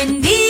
Buen día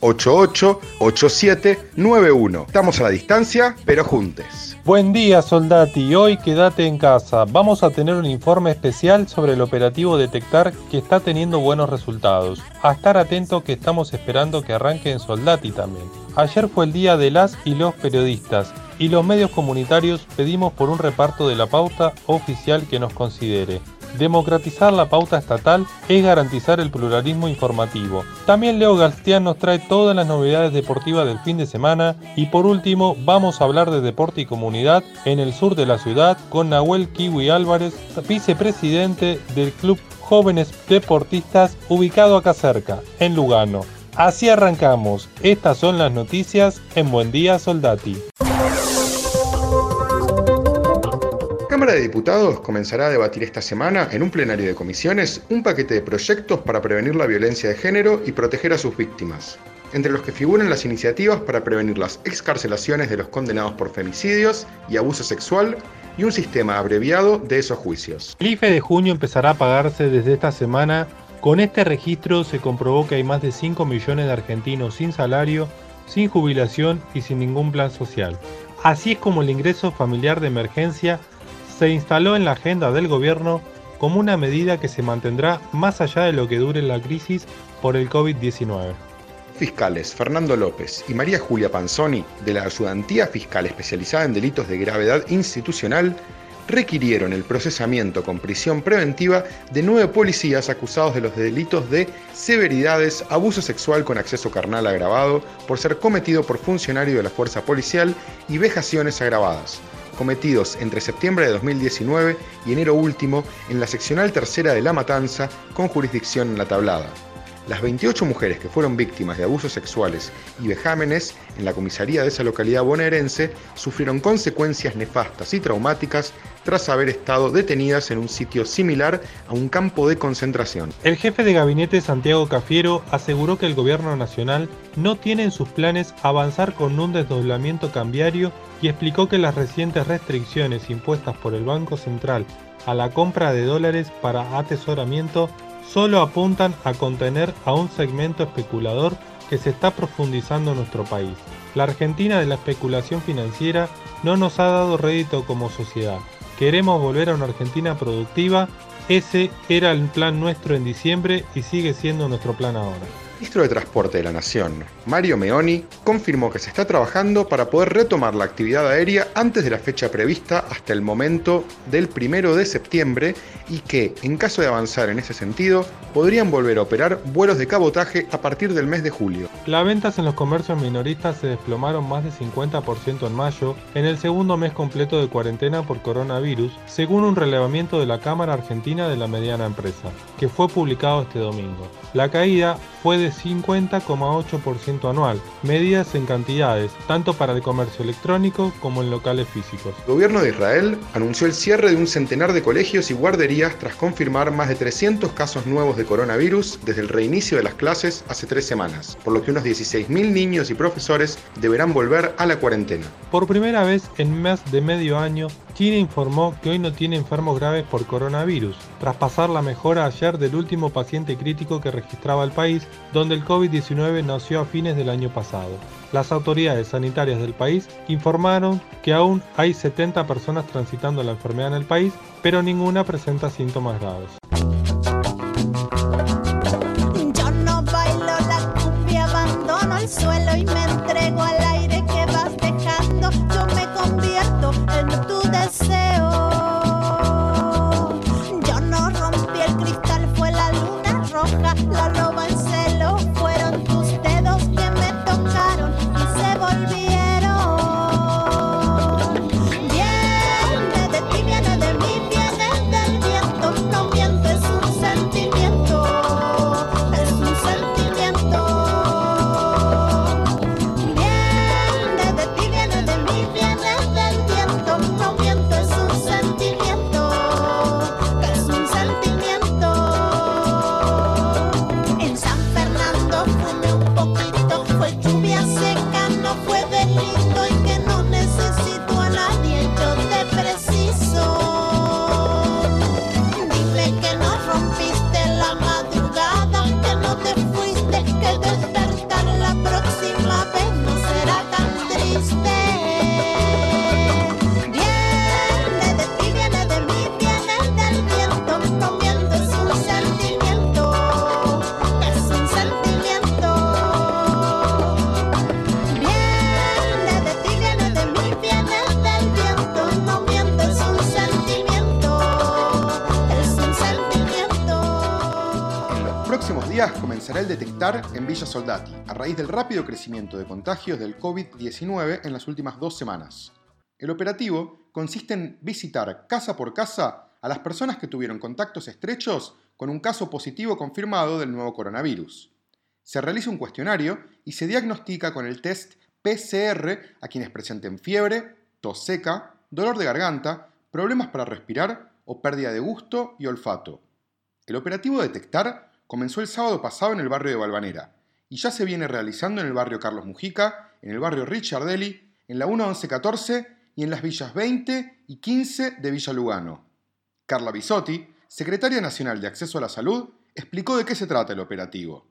88 87 91. Estamos a la distancia, pero juntes. Buen día, soldati. Hoy quédate en casa. Vamos a tener un informe especial sobre el operativo Detectar que está teniendo buenos resultados. A estar atento que estamos esperando que arranque en Soldati también. Ayer fue el día de las y los periodistas y los medios comunitarios pedimos por un reparto de la pauta oficial que nos considere. Democratizar la pauta estatal es garantizar el pluralismo informativo. También Leo Galstián nos trae todas las novedades deportivas del fin de semana y por último vamos a hablar de deporte y comunidad en el sur de la ciudad con Nahuel Kiwi Álvarez, vicepresidente del Club Jóvenes Deportistas ubicado acá cerca, en Lugano. Así arrancamos. Estas son las noticias en Buen Día Soldati. Cámara de Diputados comenzará a debatir esta semana en un plenario de comisiones un paquete de proyectos para prevenir la violencia de género y proteger a sus víctimas, entre los que figuran las iniciativas para prevenir las excarcelaciones de los condenados por femicidios y abuso sexual y un sistema abreviado de esos juicios. El IFE de junio empezará a pagarse desde esta semana. Con este registro se comprobó que hay más de 5 millones de argentinos sin salario, sin jubilación y sin ningún plan social. Así es como el ingreso familiar de emergencia se instaló en la agenda del gobierno como una medida que se mantendrá más allá de lo que dure la crisis por el COVID-19. Fiscales Fernando López y María Julia Panzoni, de la Ayudantía Fiscal especializada en delitos de gravedad institucional, requirieron el procesamiento con prisión preventiva de nueve policías acusados de los delitos de severidades, abuso sexual con acceso carnal agravado por ser cometido por funcionario de la fuerza policial y vejaciones agravadas cometidos entre septiembre de 2019 y enero último en la seccional tercera de La Matanza con jurisdicción en la tablada. Las 28 mujeres que fueron víctimas de abusos sexuales y vejámenes en la comisaría de esa localidad bonaerense sufrieron consecuencias nefastas y traumáticas tras haber estado detenidas en un sitio similar a un campo de concentración. El jefe de gabinete Santiago Cafiero aseguró que el gobierno nacional no tiene en sus planes avanzar con un desdoblamiento cambiario y explicó que las recientes restricciones impuestas por el Banco Central a la compra de dólares para atesoramiento solo apuntan a contener a un segmento especulador que se está profundizando en nuestro país. La Argentina de la especulación financiera no nos ha dado rédito como sociedad. Queremos volver a una Argentina productiva. Ese era el plan nuestro en diciembre y sigue siendo nuestro plan ahora. Ministro de Transporte de la Nación, Mario Meoni, confirmó que se está trabajando para poder retomar la actividad aérea antes de la fecha prevista hasta el momento del primero de septiembre y que, en caso de avanzar en ese sentido, podrían volver a operar vuelos de cabotaje a partir del mes de julio. Las ventas en los comercios minoristas se desplomaron más de 50% en mayo, en el segundo mes completo de cuarentena por coronavirus, según un relevamiento de la Cámara Argentina de la Mediana Empresa, que fue publicado este domingo. La caída fue de 50,8% anual, medidas en cantidades, tanto para el comercio electrónico como en locales físicos. El gobierno de Israel anunció el cierre de un centenar de colegios y guarderías tras confirmar más de 300 casos nuevos de coronavirus desde el reinicio de las clases hace tres semanas, por lo que unos 16.000 niños y profesores deberán volver a la cuarentena. Por primera vez en más de medio año, China informó que hoy no tiene enfermos graves por coronavirus, tras pasar la mejora ayer del último paciente crítico que registraba el país, donde el COVID-19 nació a fines del año pasado. Las autoridades sanitarias del país informaron que aún hay 70 personas transitando la enfermedad en el país, pero ninguna presenta síntomas graves. En Villa Soldati, a raíz del rápido crecimiento de contagios del COVID-19 en las últimas dos semanas. El operativo consiste en visitar casa por casa a las personas que tuvieron contactos estrechos con un caso positivo confirmado del nuevo coronavirus. Se realiza un cuestionario y se diagnostica con el test PCR a quienes presenten fiebre, tos seca, dolor de garganta, problemas para respirar o pérdida de gusto y olfato. El operativo Detectar comenzó el sábado pasado en el barrio de Balvanera y ya se viene realizando en el barrio Carlos Mujica, en el barrio Richardelli, en la 1114 y en las villas 20 y 15 de Villa Lugano. Carla Bisotti, secretaria nacional de Acceso a la Salud, explicó de qué se trata el operativo.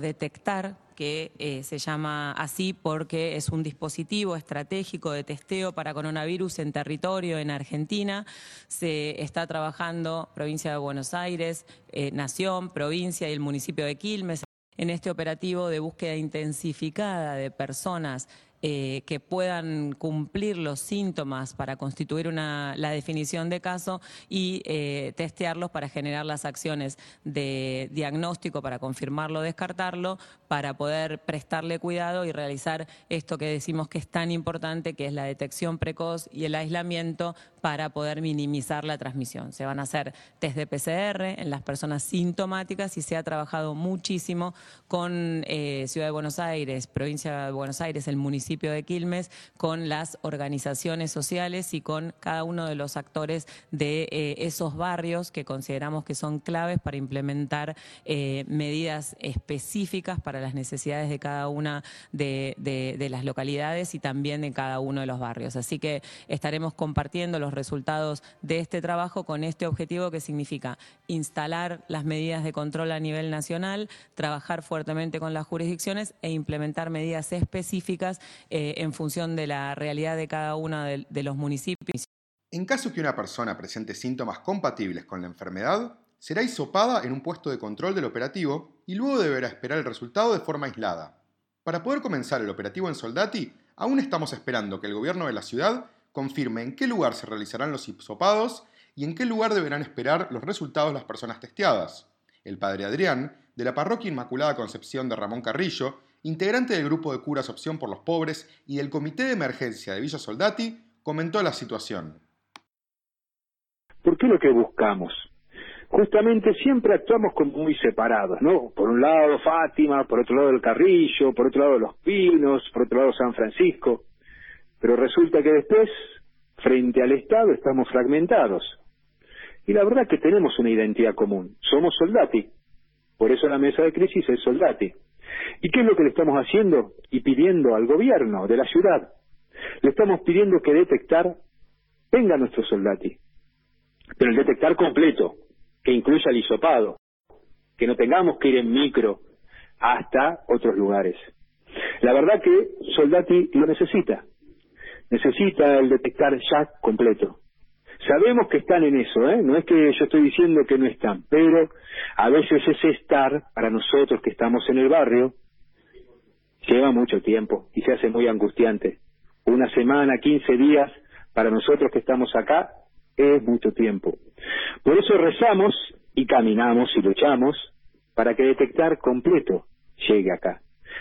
Detectar, que eh, se llama así porque es un dispositivo estratégico de testeo para coronavirus en territorio en Argentina. Se está trabajando provincia de Buenos Aires, eh, Nación, provincia y el municipio de Quilmes en este operativo de búsqueda intensificada de personas eh, que puedan cumplir los síntomas para constituir una, la definición de caso y eh, testearlos para generar las acciones de diagnóstico, para confirmarlo descartarlo, para poder prestarle cuidado y realizar esto que decimos que es tan importante, que es la detección precoz y el aislamiento para poder minimizar la transmisión. Se van a hacer test de PCR en las personas sintomáticas y se ha trabajado muchísimo con eh, Ciudad de Buenos Aires, provincia de Buenos Aires, el municipio de Quilmes, con las organizaciones sociales y con cada uno de los actores de eh, esos barrios que consideramos que son claves para implementar eh, medidas específicas para las necesidades de cada una de, de las localidades y también de cada uno de los barrios. Así que estaremos compartiendo los resultados de este trabajo con este objetivo que significa instalar las medidas de control a nivel nacional, trabajar fuertemente con las jurisdicciones e implementar medidas específicas eh, en función de la realidad de cada uno de, de los municipios. En caso que una persona presente síntomas compatibles con la enfermedad, será hisopada en un puesto de control del operativo y luego deberá esperar el resultado de forma aislada. Para poder comenzar el operativo en Soldati, aún estamos esperando que el gobierno de la ciudad confirme en qué lugar se realizarán los hisopados y en qué lugar deberán esperar los resultados las personas testeadas. El padre Adrián, de la parroquia Inmaculada Concepción de Ramón Carrillo, integrante del grupo de curas Opción por los Pobres y del Comité de Emergencia de Villa Soldati, comentó la situación. ¿Por qué lo que buscamos? Justamente siempre actuamos como muy separados, ¿no? Por un lado Fátima, por otro lado el Carrillo, por otro lado Los Pinos, por otro lado San Francisco. Pero resulta que después, frente al Estado, estamos fragmentados. Y la verdad que tenemos una identidad común. Somos soldati. Por eso la mesa de crisis es soldati. ¿Y qué es lo que le estamos haciendo y pidiendo al gobierno de la ciudad? Le estamos pidiendo que detectar venga nuestro soldati, pero el detectar completo, que incluya el hisopado, que no tengamos que ir en micro hasta otros lugares. La verdad que Soldati lo necesita, necesita el detectar ya completo. Sabemos que están en eso, ¿eh? no es que yo estoy diciendo que no están, pero a veces ese estar, para nosotros que estamos en el barrio, lleva mucho tiempo y se hace muy angustiante. Una semana, quince días, para nosotros que estamos acá, es mucho tiempo. Por eso rezamos y caminamos y luchamos para que detectar completo llegue acá.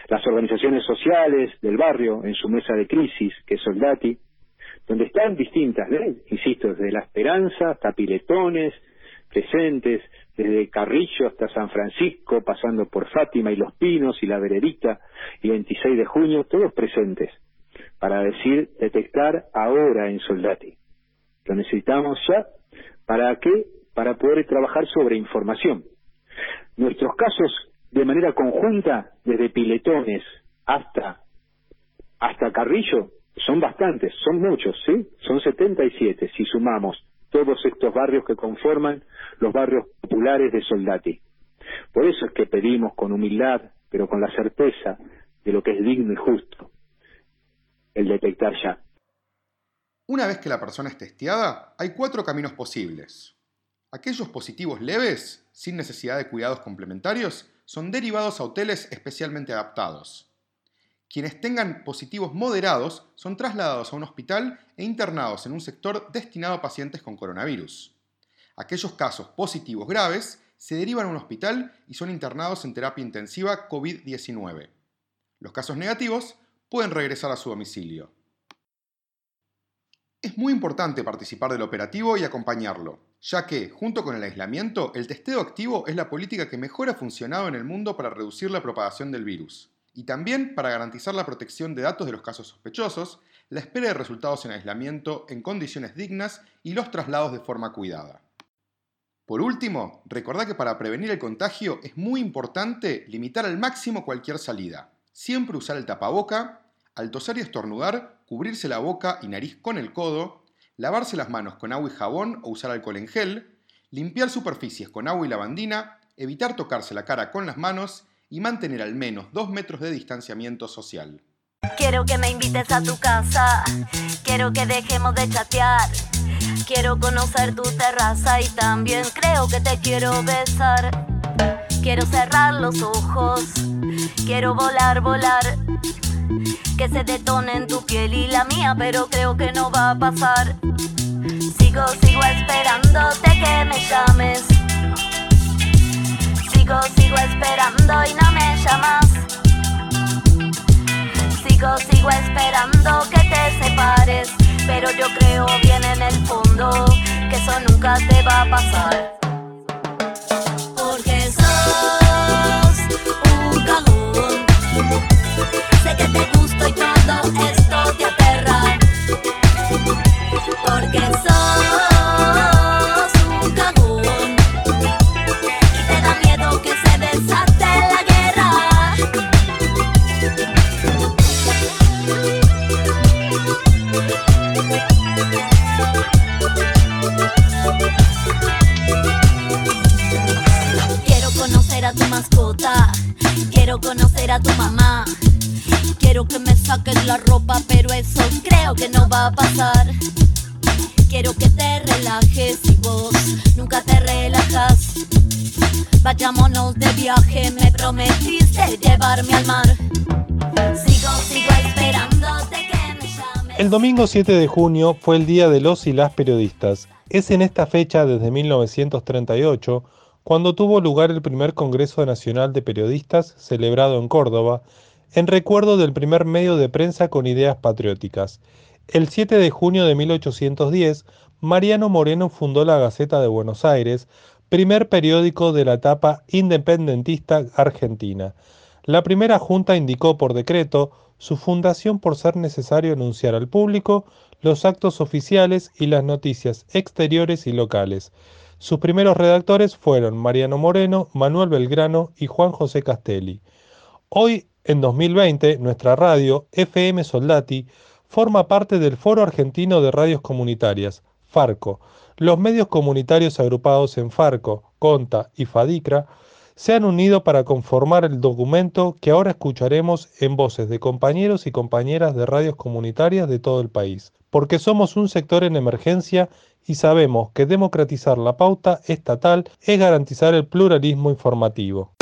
Las organizaciones sociales del barrio, en su mesa de crisis, que es Soldati, donde están distintas, ¿eh? insisto, desde La Esperanza hasta Piletones, presentes, desde Carrillo hasta San Francisco, pasando por Fátima y Los Pinos y La Vererita y 26 de junio, todos presentes, para decir, detectar ahora en Soldati. Lo necesitamos ya, ¿para qué? Para poder trabajar sobre información. Nuestros casos de manera conjunta, desde Piletones hasta, hasta Carrillo, son bastantes, son muchos, ¿sí? Son 77 si sumamos todos estos barrios que conforman los barrios populares de Soldati. Por eso es que pedimos con humildad, pero con la certeza de lo que es digno y justo, el detectar ya. Una vez que la persona es testeada, hay cuatro caminos posibles. Aquellos positivos leves, sin necesidad de cuidados complementarios, son derivados a hoteles especialmente adaptados. Quienes tengan positivos moderados son trasladados a un hospital e internados en un sector destinado a pacientes con coronavirus. Aquellos casos positivos graves se derivan a un hospital y son internados en terapia intensiva COVID-19. Los casos negativos pueden regresar a su domicilio. Es muy importante participar del operativo y acompañarlo, ya que, junto con el aislamiento, el testeo activo es la política que mejor ha funcionado en el mundo para reducir la propagación del virus, y también para garantizar la protección de datos de los casos sospechosos, la espera de resultados en aislamiento en condiciones dignas y los traslados de forma cuidada. Por último, recordá que para prevenir el contagio es muy importante limitar al máximo cualquier salida. Siempre usar el tapaboca, al toser y estornudar, cubrirse la boca y nariz con el codo, lavarse las manos con agua y jabón o usar alcohol en gel, limpiar superficies con agua y lavandina, evitar tocarse la cara con las manos y mantener al menos dos metros de distanciamiento social. Quiero que me invites a tu casa, quiero que dejemos de chatear. Quiero conocer tu terraza y también creo que te quiero besar. Quiero cerrar los ojos, quiero volar, volar. Que se detonen tu piel y la mía, pero creo que no va a pasar. Sigo, sigo esperándote que me llames. Sigo, sigo esperando y no me llamas. Sigo, sigo esperando que te separes. Pero yo creo bien en el fondo que eso nunca te va a pasar. Vayámonos de viaje, me prometiste llevarme al mar. Sigo, sigo esperándote que me llames. El domingo 7 de junio fue el Día de los y las Periodistas. Es en esta fecha, desde 1938, cuando tuvo lugar el primer Congreso Nacional de Periodistas celebrado en Córdoba, en recuerdo del primer medio de prensa con ideas patrióticas. El 7 de junio de 1810, Mariano Moreno fundó la Gaceta de Buenos Aires, primer periódico de la etapa independentista argentina. La primera junta indicó por decreto su fundación por ser necesario anunciar al público los actos oficiales y las noticias exteriores y locales. Sus primeros redactores fueron Mariano Moreno, Manuel Belgrano y Juan José Castelli. Hoy, en 2020, nuestra radio, FM Soldati, forma parte del Foro Argentino de Radios Comunitarias, FARCO. Los medios comunitarios agrupados en FARCO, CONTA y FADICRA se han unido para conformar el documento que ahora escucharemos en voces de compañeros y compañeras de radios comunitarias de todo el país, porque somos un sector en emergencia y sabemos que democratizar la pauta estatal es garantizar el pluralismo informativo.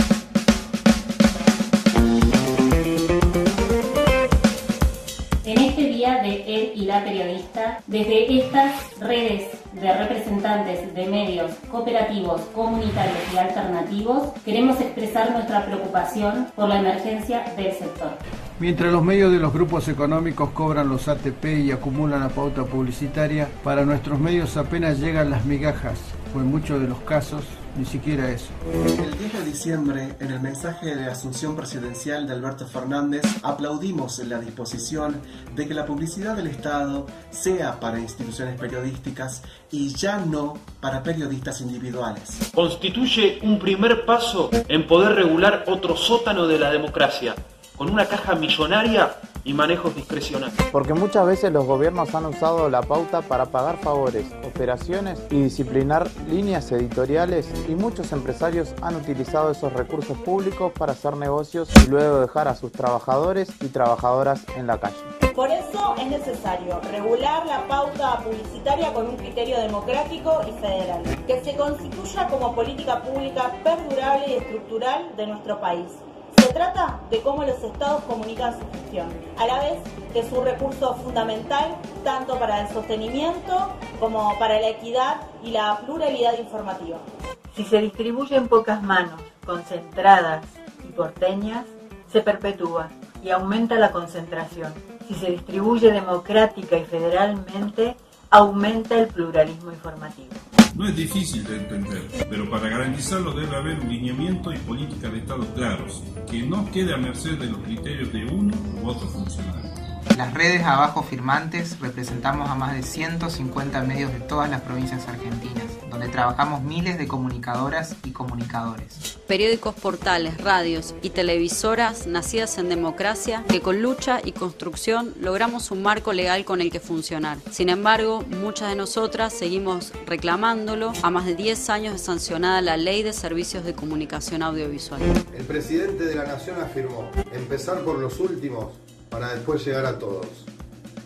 Y la periodista, desde estas redes de representantes de medios cooperativos, comunitarios y alternativos, queremos expresar nuestra preocupación por la emergencia del sector. Mientras los medios de los grupos económicos cobran los ATP y acumulan la pauta publicitaria, para nuestros medios apenas llegan las migajas, o en muchos de los casos, ni siquiera eso. El 10 de diciembre, en el mensaje de asunción presidencial de Alberto Fernández, aplaudimos la disposición de que la publicidad del Estado sea para instituciones periodísticas y ya no para periodistas individuales. Constituye un primer paso en poder regular otro sótano de la democracia, con una caja millonaria y manejos discrecionales. Porque muchas veces los gobiernos han usado la pauta para pagar favores, operaciones y disciplinar líneas editoriales y muchos empresarios han utilizado esos recursos públicos para hacer negocios y luego dejar a sus trabajadores y trabajadoras en la calle. Por eso es necesario regular la pauta publicitaria con un criterio democrático y federal, que se constituya como política pública perdurable y estructural de nuestro país. Se trata de cómo los estados comunican su gestión, a la vez que es un recurso fundamental tanto para el sostenimiento como para la equidad y la pluralidad informativa. Si se distribuye en pocas manos, concentradas y porteñas, se perpetúa y aumenta la concentración. Si se distribuye democrática y federalmente, aumenta el pluralismo informativo. No es difícil de entender, pero para garantizarlo debe haber un lineamiento y política de Estado claros, que no quede a merced de los criterios de uno u otro funcionario. Las redes abajo firmantes representamos a más de 150 medios de todas las provincias argentinas, donde trabajamos miles de comunicadoras y comunicadores. Periódicos, portales, radios y televisoras nacidas en democracia que con lucha y construcción logramos un marco legal con el que funcionar. Sin embargo, muchas de nosotras seguimos reclamándolo a más de 10 años de sancionada la Ley de Servicios de Comunicación Audiovisual. El presidente de la Nación afirmó, empezar por los últimos para después llegar a todos.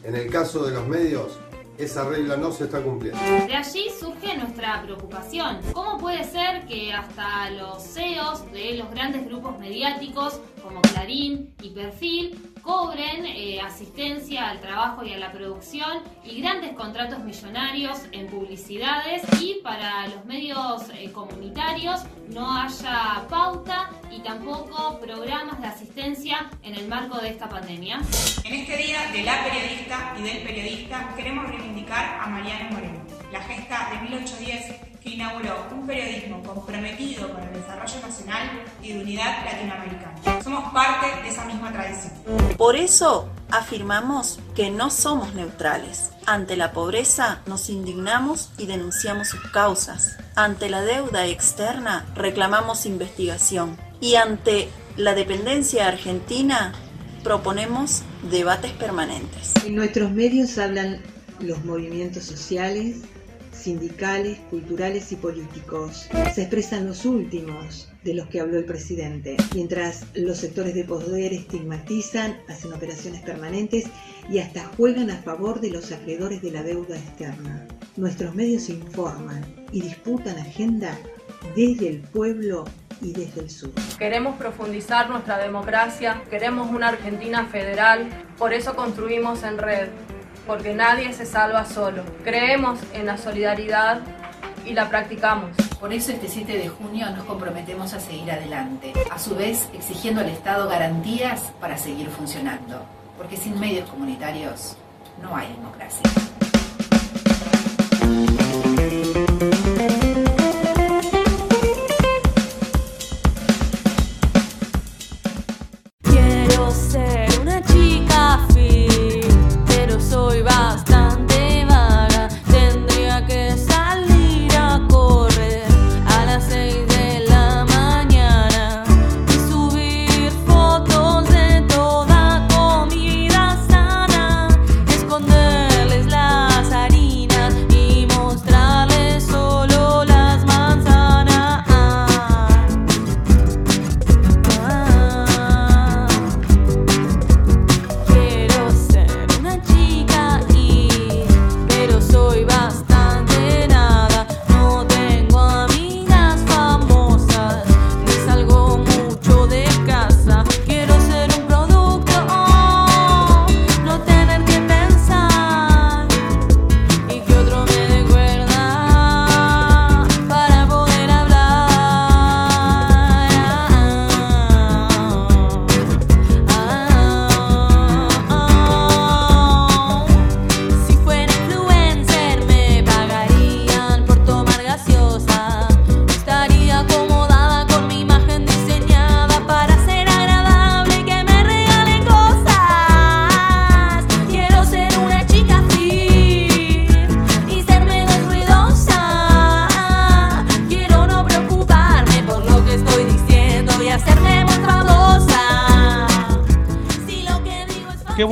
En el caso de los medios, esa regla no se está cumpliendo. De allí surge nuestra preocupación. ¿Cómo puede ser que hasta los CEOs de los grandes grupos mediáticos como Clarín y Perfil cobren eh, asistencia al trabajo y a la producción y grandes contratos millonarios en publicidades y para los medios eh, comunitarios no haya pauta y tampoco programas de asistencia en el marco de esta pandemia. En este día de la periodista y del periodista queremos reivindicar a Mariana Moreno, la gesta de 1810 que inauguró un periodismo comprometido con el desarrollo nacional y de unidad latinoamericana. Somos parte de esa misma tradición. Por eso afirmamos que no somos neutrales. Ante la pobreza nos indignamos y denunciamos sus causas. Ante la deuda externa reclamamos investigación. Y ante la dependencia argentina proponemos debates permanentes. En nuestros medios hablan los movimientos sociales, sindicales, culturales y políticos. Se expresan los últimos de los que habló el presidente, mientras los sectores de poder estigmatizan, hacen operaciones permanentes y hasta juegan a favor de los acreedores de la deuda externa. Nuestros medios informan y disputan agenda desde el pueblo y desde el sur. Queremos profundizar nuestra democracia, queremos una Argentina federal, por eso construimos en red porque nadie se salva solo. Creemos en la solidaridad y la practicamos. Por eso este 7 de junio nos comprometemos a seguir adelante, a su vez exigiendo al Estado garantías para seguir funcionando, porque sin medios comunitarios no hay democracia.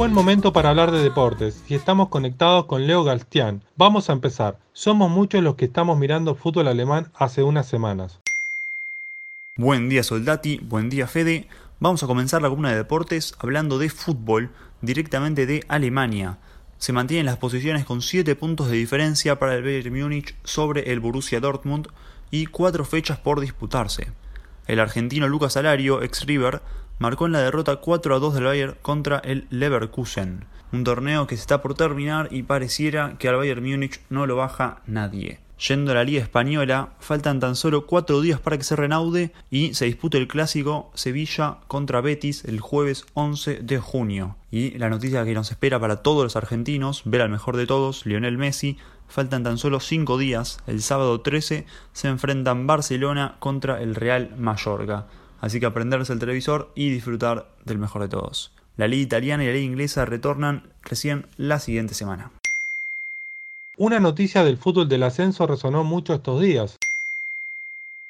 Buen momento para hablar de deportes y estamos conectados con Leo Galstián. Vamos a empezar. Somos muchos los que estamos mirando fútbol alemán hace unas semanas. Buen día Soldati, buen día Fede. Vamos a comenzar la columna de deportes hablando de fútbol directamente de Alemania. Se mantienen las posiciones con 7 puntos de diferencia para el Bayern Múnich sobre el Borussia Dortmund y 4 fechas por disputarse. El argentino Lucas Alario, ex River, marcó en la derrota 4 a 2 del Bayern contra el Leverkusen, un torneo que se está por terminar y pareciera que al Bayern Múnich no lo baja nadie. Yendo a la Liga Española, faltan tan solo cuatro días para que se renaude y se dispute el clásico Sevilla contra Betis el jueves 11 de junio. Y la noticia que nos espera para todos los argentinos, ver al mejor de todos, Lionel Messi, faltan tan solo cinco días, el sábado 13 se enfrentan Barcelona contra el Real Mallorca. Así que aprenderse el televisor y disfrutar del mejor de todos. La liga italiana y la liga inglesa retornan recién la siguiente semana. Una noticia del fútbol del ascenso resonó mucho estos días.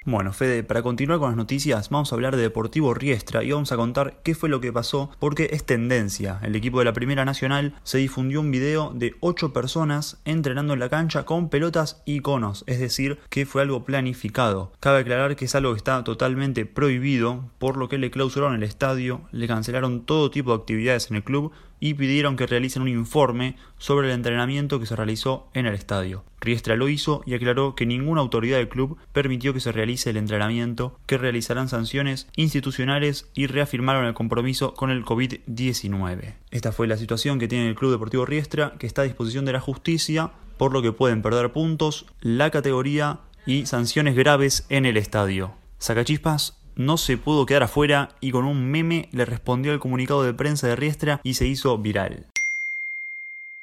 Bueno, Fede, para continuar con las noticias, vamos a hablar de Deportivo Riestra y vamos a contar qué fue lo que pasó, porque es tendencia. El equipo de la Primera Nacional se difundió un video de 8 personas entrenando en la cancha con pelotas y conos, es decir, que fue algo planificado. Cabe aclarar que es algo que está totalmente prohibido, por lo que le clausuraron el estadio, le cancelaron todo tipo de actividades en el club y pidieron que realicen un informe sobre el entrenamiento que se realizó en el estadio. Riestra lo hizo y aclaró que ninguna autoridad del club permitió que se realice el entrenamiento, que realizarán sanciones institucionales y reafirmaron el compromiso con el COVID-19. Esta fue la situación que tiene el Club Deportivo Riestra, que está a disposición de la justicia, por lo que pueden perder puntos, la categoría y sanciones graves en el estadio. Sacachispas no se pudo quedar afuera y con un meme le respondió al comunicado de prensa de Riestra y se hizo viral.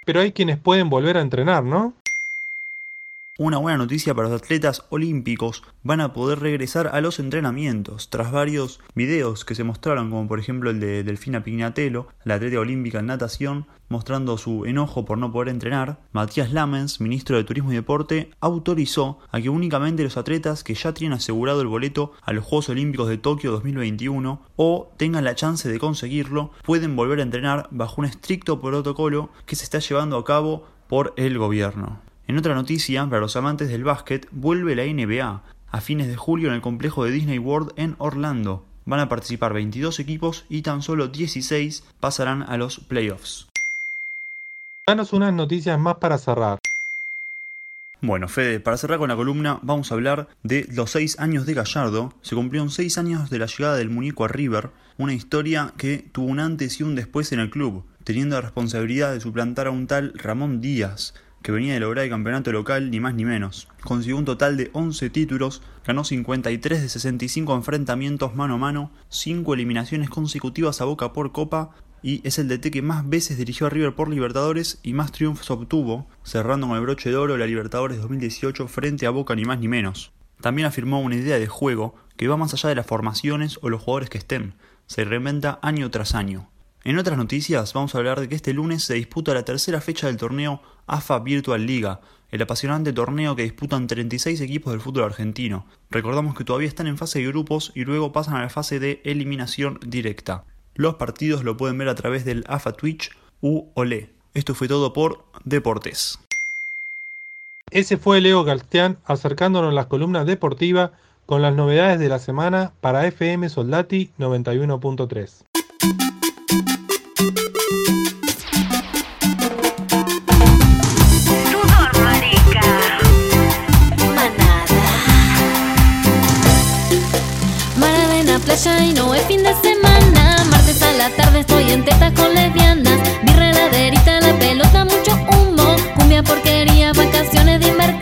Pero hay quienes pueden volver a entrenar, ¿no? Una buena noticia para los atletas olímpicos, van a poder regresar a los entrenamientos tras varios videos que se mostraron, como por ejemplo el de Delfina Pignatello, la atleta olímpica en natación, mostrando su enojo por no poder entrenar. Matías Lamens, ministro de Turismo y Deporte, autorizó a que únicamente los atletas que ya tienen asegurado el boleto a los Juegos Olímpicos de Tokio 2021 o tengan la chance de conseguirlo, pueden volver a entrenar bajo un estricto protocolo que se está llevando a cabo por el gobierno. En otra noticia, para los amantes del básquet, vuelve la NBA a fines de julio en el complejo de Disney World en Orlando. Van a participar 22 equipos y tan solo 16 pasarán a los playoffs. Danos unas noticias más para cerrar. Bueno, Fede, para cerrar con la columna vamos a hablar de los 6 años de Gallardo. Se cumplieron 6 años de la llegada del muñeco a River, una historia que tuvo un antes y un después en el club, teniendo la responsabilidad de suplantar a un tal Ramón Díaz, que venía de lograr el campeonato local ni más ni menos. Consiguió un total de 11 títulos, ganó 53 de 65 enfrentamientos mano a mano, 5 eliminaciones consecutivas a Boca por Copa y es el DT que más veces dirigió a River por Libertadores y más triunfos obtuvo, cerrando con el broche de oro la Libertadores 2018 frente a Boca ni más ni menos. También afirmó una idea de juego que va más allá de las formaciones o los jugadores que estén, se reinventa año tras año. En otras noticias vamos a hablar de que este lunes se disputa la tercera fecha del torneo AFA Virtual Liga, el apasionante torneo que disputan 36 equipos del fútbol argentino. Recordamos que todavía están en fase de grupos y luego pasan a la fase de eliminación directa. Los partidos lo pueden ver a través del AFA Twitch u OLE. Esto fue todo por Deportes. Ese fue Leo Galstián acercándonos las columnas deportivas con las novedades de la semana para FM Soldati 91.3. y no es fin de semana. Martes a la tarde estoy en tetas con lesbianas. Birreraderita, la pelota, mucho humo. Cumbia, porquería, vacaciones divertidas. Va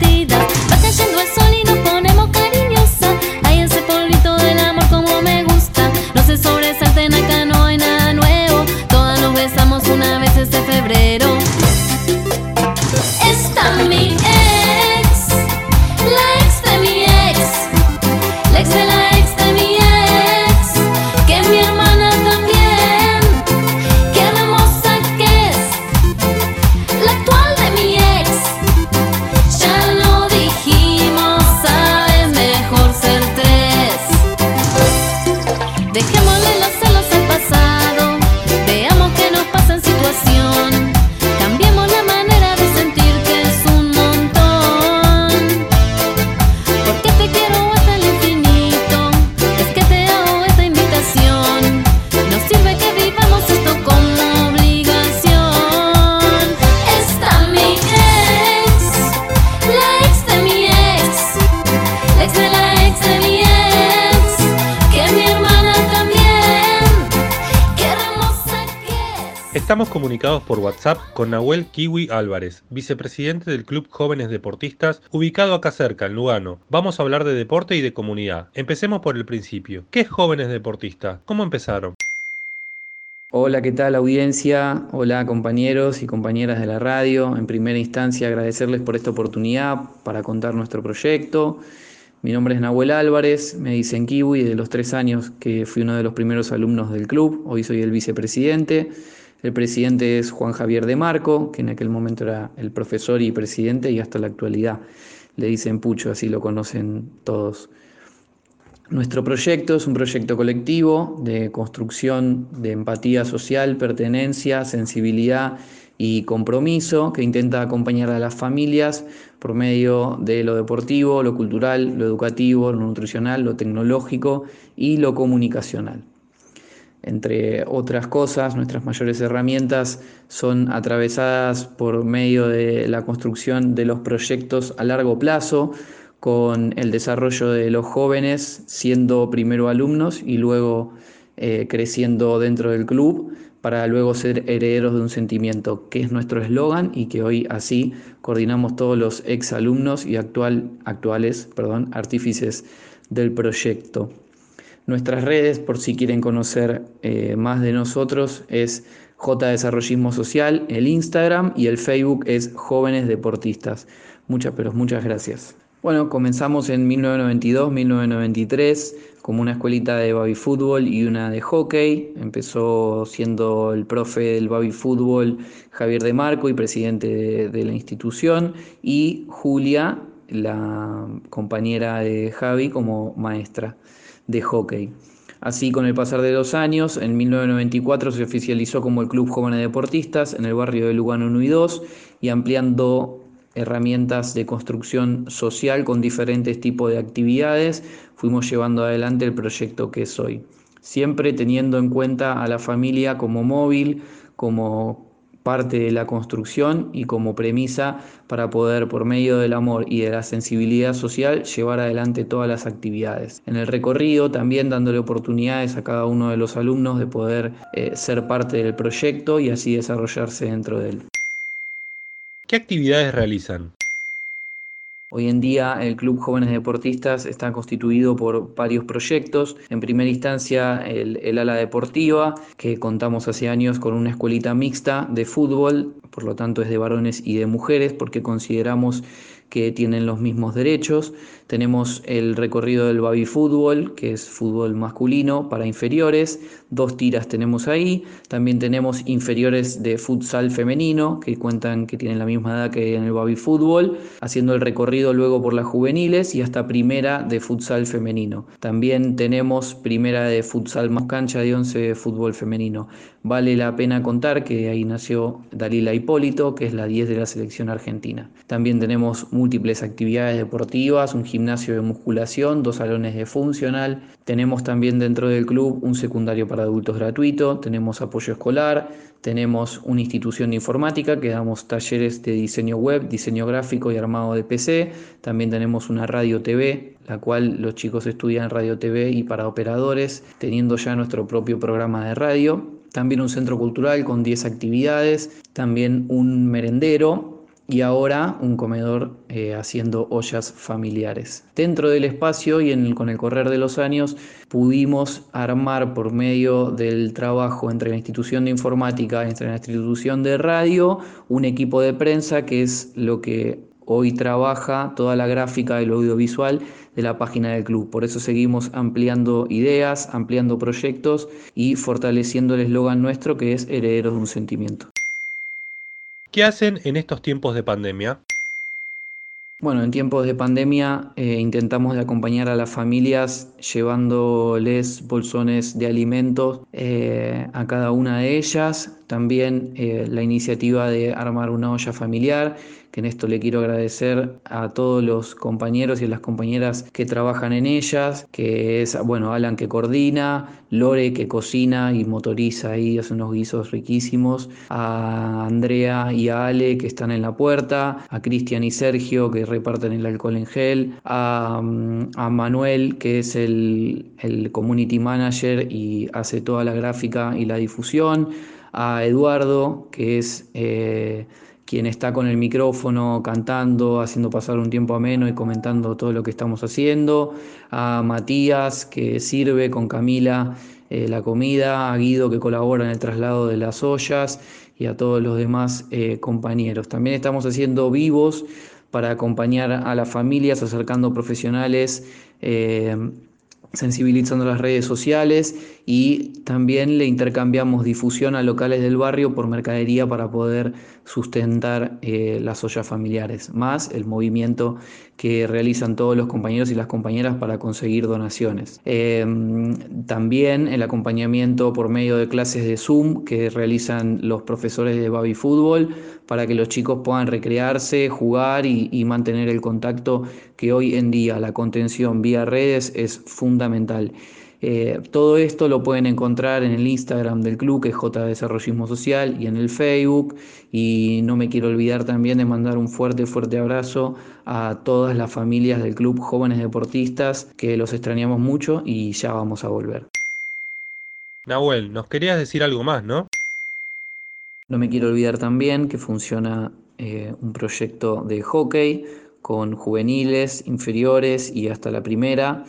Estamos comunicados por WhatsApp con Nahuel Kiwi Álvarez, vicepresidente del Club Jóvenes Deportistas, ubicado acá cerca, en Lugano. Vamos a hablar de deporte y de comunidad. Empecemos por el principio. ¿Qué es Jóvenes Deportistas? ¿Cómo empezaron? Hola, ¿qué tal audiencia? Hola compañeros y compañeras de la radio. En primera instancia agradecerles por esta oportunidad para contar nuestro proyecto. Mi nombre es Nahuel Álvarez, me dicen Kiwi, de los tres años que fui uno de los primeros alumnos del club, hoy soy el vicepresidente. El presidente es Juan Javier de Marco, que en aquel momento era el profesor y presidente y hasta la actualidad le dicen Pucho, así lo conocen todos. Nuestro proyecto es un proyecto colectivo de construcción de empatía social, pertenencia, sensibilidad y compromiso que intenta acompañar a las familias por medio de lo deportivo, lo cultural, lo educativo, lo nutricional, lo tecnológico y lo comunicacional. Entre otras cosas, nuestras mayores herramientas son atravesadas por medio de la construcción de los proyectos a largo plazo, con el desarrollo de los jóvenes siendo primero alumnos y luego eh, creciendo dentro del club para luego ser herederos de un sentimiento, que es nuestro eslogan y que hoy así coordinamos todos los exalumnos y actual, actuales perdón, artífices del proyecto. Nuestras redes, por si quieren conocer eh, más de nosotros, es J Desarrollismo Social, el Instagram y el Facebook es Jóvenes Deportistas. Muchas, pero muchas gracias. Bueno, comenzamos en 1992-1993 como una escuelita de baby fútbol y una de hockey. Empezó siendo el profe del baby fútbol Javier de Marco y presidente de, la institución y Julia, la compañera de Javi, como maestra de hockey. Así, con el pasar de los años, en 1994 se oficializó como el Club Jóvenes Deportistas en el barrio de Lugano 1 y 2 y ampliando herramientas de construcción social con diferentes tipos de actividades, fuimos llevando adelante el proyecto que es hoy. Siempre teniendo en cuenta a la familia como móvil, como parte de la construcción y como premisa para poder, por medio del amor y de la sensibilidad social, llevar adelante todas las actividades. En el recorrido también dándole oportunidades a cada uno de los alumnos de poder eh, ser parte del proyecto y así desarrollarse dentro de él. ¿Qué actividades realizan? Hoy en día el Club Jóvenes Deportistas está constituido por varios proyectos. En primera instancia el, ala deportiva, que contamos hace años con una escuelita mixta de fútbol, por lo tanto es de varones y de mujeres, porque consideramos que tienen los mismos derechos. Tenemos el recorrido del baby fútbol, que es fútbol masculino para inferiores. Dos tiras tenemos ahí. También tenemos inferiores de futsal femenino, que cuentan que tienen la misma edad que en el baby fútbol, haciendo el recorrido luego por las juveniles y hasta primera de futsal femenino. También tenemos primera de futsal más cancha de 11 de fútbol femenino. Vale la pena contar que ahí nació Dalila Hipólito, que es la 10 de la selección argentina. También tenemos múltiples actividades deportivas, un gimnasio de musculación, dos salones de funcional. Tenemos también dentro del club un secundario para adultos gratuito, tenemos apoyo escolar, tenemos una institución de informática que damos talleres de diseño web, diseño gráfico y armado de PC. También tenemos una radio TV, la cual los chicos estudian radio TV y para operadores, teniendo ya nuestro propio programa de radio. También un centro cultural con 10 actividades, también un merendero y ahora un comedor eh, haciendo ollas familiares. Dentro del espacio y con el correr de los años pudimos armar por medio del trabajo entre la institución de informática y entre la institución de radio un equipo de prensa que es lo que hoy trabaja toda la gráfica lo audiovisual de la página del club. Por eso seguimos ampliando ideas, ampliando proyectos y fortaleciendo el eslogan nuestro que es herederos de un sentimiento. ¿Qué hacen en estos tiempos de pandemia? Bueno, en tiempos de pandemia eh, intentamos acompañar a las familias llevándoles bolsones de alimentos eh, a cada una de ellas. También eh, la iniciativa de armar una olla familiar que en esto le quiero agradecer a todos los compañeros y a las compañeras que trabajan en ellas, que es, bueno, Alan que coordina, Lore que cocina y motoriza ahí, hace unos guisos riquísimos, a Andrea y a Ale que están en la puerta, a Cristian y Sergio que reparten el alcohol en gel, a, a Manuel que es el, el community manager y hace toda la gráfica y la difusión, a Eduardo, que es eh, quien está con el micrófono cantando, haciendo pasar un tiempo ameno y comentando todo lo que estamos haciendo, a Matías, que sirve con Camila eh, la comida, a Guido, que colabora en el traslado de las ollas. Y a todos los demás eh, compañeros. También estamos haciendo vivos para acompañar a las familias, acercando profesionales sensibilizando las redes sociales y también le intercambiamos difusión a locales del barrio por mercadería para poder sustentar eh, las ollas familiares, más el movimiento que realizan todos los compañeros y las compañeras para conseguir donaciones. Em, también el acompañamiento por medio de clases de Zoom que realizan los profesores de Baby Fútbol para que los chicos puedan recrearse, jugar y, mantener el contacto que hoy en día la contención vía redes es fundamental. Eh, todo esto lo pueden encontrar en el Instagram del club, que es J Desarrollismo Social, y en el Facebook. Y no me quiero olvidar también de mandar un fuerte, fuerte abrazo a todas las familias del club Jóvenes Deportistas, que los extrañamos mucho y ya vamos a volver. Nahuel, nos querías decir algo más, ¿no? No me quiero olvidar también que funciona eh, un proyecto de hockey con juveniles, inferiores y hasta la primera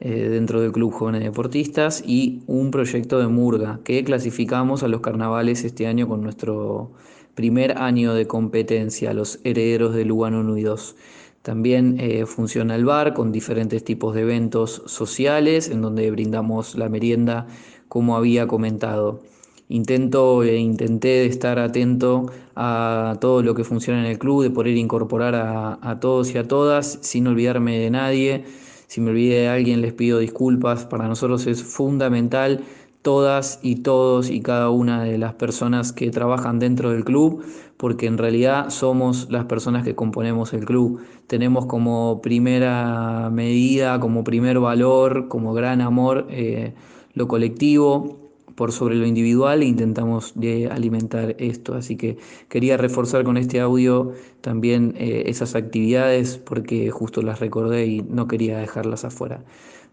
eh, dentro del Club Jóvenes Deportistas y un proyecto de Murga que clasificamos a los carnavales este año con nuestro primer año de competencia, los herederos de Lugano 1 y 2. También eh, funciona el bar con diferentes tipos de eventos sociales en donde brindamos la merienda como había comentado. Intento e intenté estar atento a todo lo que funciona en el club, de poder incorporar a, todos y a todas, sin olvidarme de nadie. Si me olvidé de alguien, les pido disculpas. Para nosotros es fundamental todas y todos y cada una de las personas que trabajan dentro del club, porque en realidad somos las personas que componemos el club. Tenemos como primera medida, como primer valor, como gran amor eh, lo colectivo, por sobre lo individual e intentamos de alimentar esto. Así que quería reforzar con este audio también eh, esas actividades porque justo las recordé y no quería dejarlas afuera.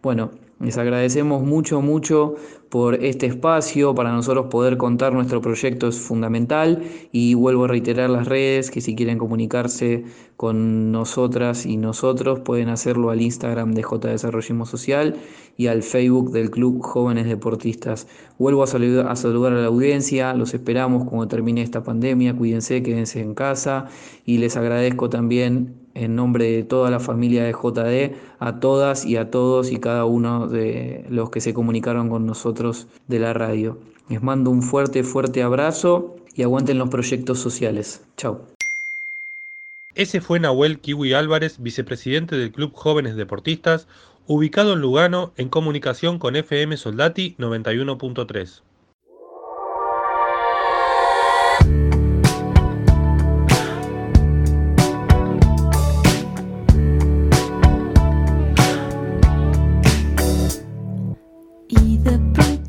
Bueno, les agradecemos mucho, mucho por este espacio. Para nosotros poder contar nuestro proyecto es fundamental y vuelvo a reiterar las redes que si quieren comunicarse con nosotras y nosotros pueden hacerlo al Instagram de J Desarrollismo Social y al Facebook del Club Jóvenes Deportistas. Vuelvo a, a saludar a la audiencia, los esperamos cuando termine esta pandemia, cuídense, quédense en casa y les agradezco también en nombre de toda la familia de JD, a todas y a todos y cada uno de los que se comunicaron con nosotros de la radio. Les mando un fuerte, fuerte abrazo y aguanten los proyectos sociales. Chao. Ese fue Nahuel Kiwi Álvarez, vicepresidente del Club Jóvenes Deportistas, ubicado en Lugano en comunicación con FM Soldati 91.3.